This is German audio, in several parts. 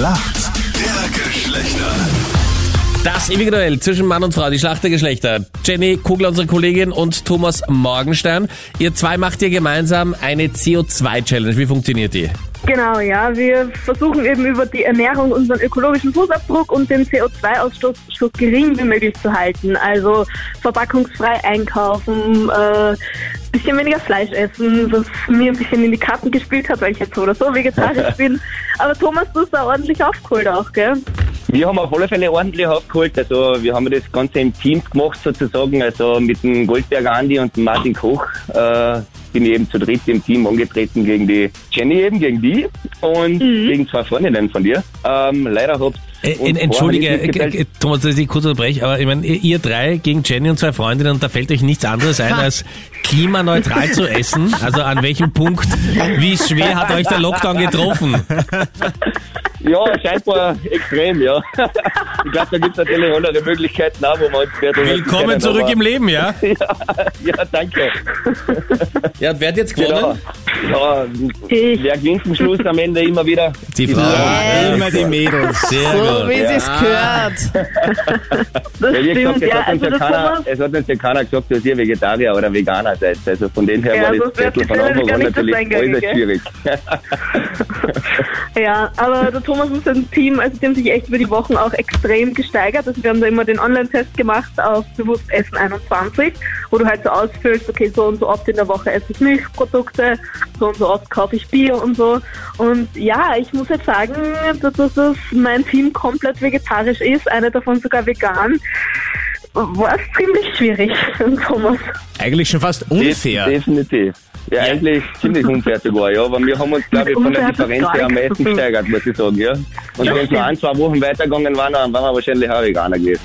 Schlacht der Geschlechter. Das ewige Duell zwischen Mann und Frau, die Schlacht der Geschlechter. Jenny Kugler, unsere Kollegin, und Thomas Morgenstern. Ihr zwei macht ihr gemeinsam eine CO2-Challenge. Wie funktioniert die? Genau, ja. Wir versuchen eben über die Ernährung unseren ökologischen Fußabdruck und den CO2-Ausstoß so gering wie möglich zu halten. Also verpackungsfrei einkaufen, äh, bisschen weniger Fleisch essen, was mir ein bisschen in die Karten gespielt hat, weil ich jetzt so oder so vegetarisch bin. Aber Thomas, du hast da ordentlich aufgeholt auch, gell? Wir haben auf alle Fälle ordentlich aufgeholt. Also wir haben das Ganze im Team gemacht sozusagen. Also mit dem Goldberger Andi und dem Martin Koch äh, bin ich eben zu dritt im Team angetreten gegen die Jenny eben, gegen die und gegen zwei Freundinnen von dir. Ähm, leider habt Äh, en- Entschuldige, äh, äh, Thomas, dass ich kurz unterbreche, aber ich meine, ihr- drei gegen Jenny und zwei Freundinnen und da fällt euch nichts anderes ein, als klimaneutral zu essen. Also an welchem Punkt, wie schwer hat euch der Lockdown getroffen? Ja, scheinbar extrem, ja. ich glaube, da gibt es natürlich andere Möglichkeiten auch, wo man uns mehr drüber Willkommen können, zurück aber- im Leben, ja? ja, ja, danke. Ja, und wer hat jetzt Genau. Ja, Ich. wer gewinnt am Schluss am Ende immer wieder? Die Frau. Ja, immer die Mädels. Sehr So gut. wie sie es gehört. Das Ja, wie gesagt, stimmt, es, ja. hat uns Also ja der keiner, es hat uns ja keiner gesagt, dass ihr Vegetarier oder Veganer seid. Also von dem her Ja, war das sonst wär's Zettel von Anfang an nicht das natürlich äußerst schwierig. ja, aber der Thomas und sein Team, also die haben sich echt über die Wochen auch extrem gesteigert. Also wir haben da immer den Online-Test gemacht auf Bewusst Essen 21, wo du halt so ausfüllst, okay, so und so oft in der Woche esse ich Milchprodukte, so und so oft kaufe ich Bio und so. Und ja, ich muss jetzt sagen, dass, dass mein Team komplett vegetarisch ist, eine davon sogar vegan. War es ziemlich schwierig, Thomas. Eigentlich schon fast unfair. Definitiv. Ja, eigentlich ziemlich unfair sogar, ja. Aber wir haben uns, glaube ich, von der Differenz her am meisten gesteigert, muss ich sagen, ja. Und Ja, wenn es nur ein, zwei Wochen weitergegangen waren, dann waren wir wahrscheinlich auch Veganer gewesen.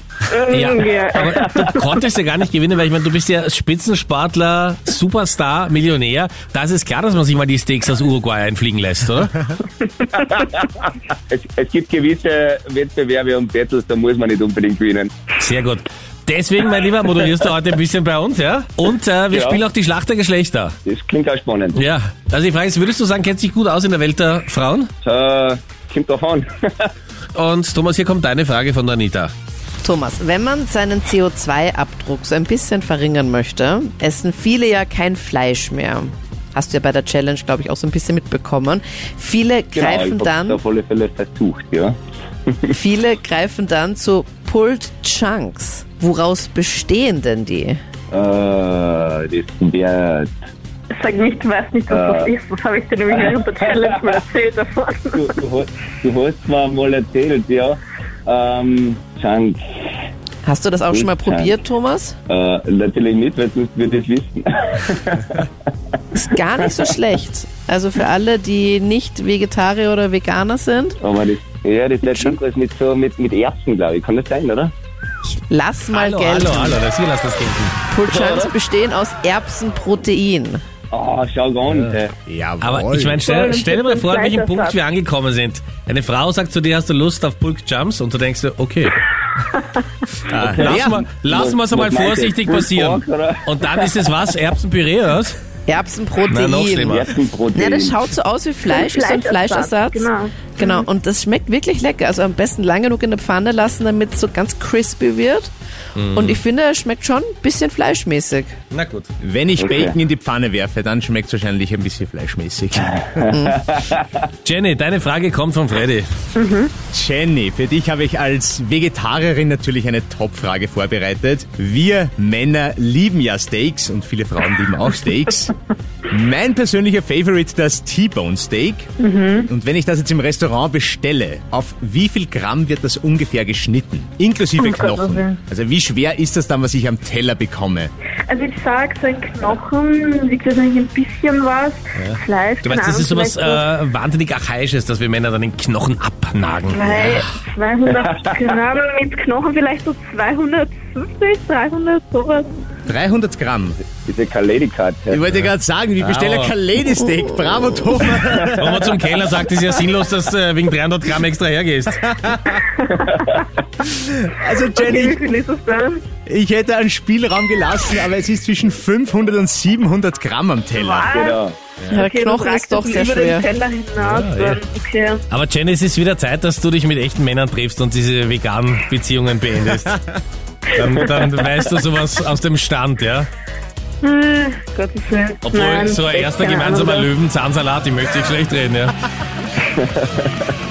Ja, Ja. aber du konntest ja gar nicht gewinnen, weil ich meine, du bist ja Spitzensportler, Superstar, Millionär. Da ist es klar, dass man sich mal die Steaks aus Uruguay einfliegen lässt, oder? Es, es gibt gewisse Wettbewerbe und Battles, da muss man nicht unbedingt gewinnen. Sehr gut. Deswegen, mein Lieber, moderierst du heute ein bisschen bei uns, ja? Und äh, wir Ja. spielen auch die Schlacht der Geschlechter. Das klingt auch spannend. Ja. Also die Frage ist, würdest du sagen, kennt sich gut aus in der Welt der Frauen? Äh, kommt drauf an. Und Thomas, hier kommt deine Frage von der Anita. Thomas, wenn man seinen CO2-Abdruck so ein bisschen verringern möchte, essen viele ja kein Fleisch mehr. Hast du ja bei der Challenge, glaube ich, auch so ein bisschen mitbekommen. Viele Genau, ich greifen dann, auf alle Fälle versucht, ja. viele greifen dann zu Pulled Chunks. Woraus bestehen denn die? Äh, das wäre Sag nicht, du weißt nicht, was das ist. Das habe ich dir nämlich während der Challenge mal erzählt davon. Du, du, hast- du hast zwar mal erzählt, ja. Ähm, Chunk. Hast du das auch schon mal probiert, Thomas? Äh, natürlich nicht, weil sonst würde ich wissen. Ist gar nicht so schlecht. Also für alle, die nicht Vegetarier oder Veganer sind, Aber das, ja, das ist irgendwas mit so, mit, mit Erbsen, glaube ich. Kann das sein, oder? Lass mal hallo, gelten. hallo, hallo, das hier lass das gelten. Pulled Chunks bestehen aus Erbsenprotein. Ah, schau an. äh. Jawohl. Aber ich meine, stell, stell dir mal vor, an welchem Punkt wir angekommen sind. Eine Frau sagt zu dir, hast du Lust auf Jumps? Und du denkst dir, okay. Ah, lass Ja. mal, lass mal so mal Was meinst du, vorsichtig passieren. Und dann ist es was? Erbsenpüree oder was? Erbsenprotein. Na, noch schlimmer. Erbsenprotein. Ja, das schaut so aus wie Fleisch, ist so ein Fleischersatz. Genau. Genau, und das schmeckt wirklich lecker. Also am besten lang genug in der Pfanne lassen, damit es so ganz crispy wird. Und ich finde, es schmeckt schon ein bisschen fleischmäßig. Na gut. Wenn ich Okay. Bacon in die Pfanne werfe, dann schmeckt es wahrscheinlich ein bisschen fleischmäßig. Jenny, deine Frage kommt von Freddy. Jenny, für dich habe ich als Vegetarierin natürlich eine Top-Frage vorbereitet. Wir Männer lieben ja Steaks und viele Frauen lieben auch Steaks. Mein persönlicher Favorite, das T-Bone Steak. Und wenn ich das jetzt im Restaurant bestelle, auf wie viel Gramm wird das ungefähr geschnitten? Inklusive Knochen. Also wie schwer ist das dann, was ich am Teller bekomme? Also ich sag, so ein Knochen wiegt wahrscheinlich ein bisschen was. Fleisch, Du weißt, das ist sowas äh, wahnsinnig Archaisches, dass wir Männer dann den Knochen abnagen. zwei- 200 Gramm mit Knochen, vielleicht so 250, 300, sowas. 300 Gramm. Diese Kaledi-Karte. Ich wollte gerade sagen, ich bestelle Bravo. Kaledi Steak. Bravo, Thomas. Wenn man zum Keller sagt, ist ja sinnlos, dass du äh, wegen 300 Gramm extra hergehst. Also Okay, Jenny, wie viel ist das dann? Ich hätte einen Spielraum gelassen, aber es ist zwischen 500 und 700 Gramm am Teller. Genau. Ja, Okay, Knochen ist doch sehr über schwer. den Teller hinaus. Ja, dann, okay. Aber Jenny, es ist wieder Zeit, dass du dich mit echten Männern triffst und diese veganen Beziehungen beendest. Dann, dann weißt du sowas aus dem Stand, ja? Hm, Gottes Willen. Obwohl Nein, so ein erster gemeinsamer Ahnung. Löwenzahnsalat, ich möchte nicht schlecht reden, ja?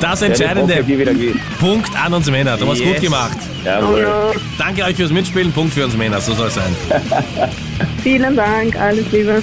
Das entscheidende. Punkt an uns Männer. Du hast Yes. gut gemacht. Oh Jawohl. no. Danke euch fürs Mitspielen. Punkt für uns Männer. So soll es sein. Vielen Dank, alles Liebe.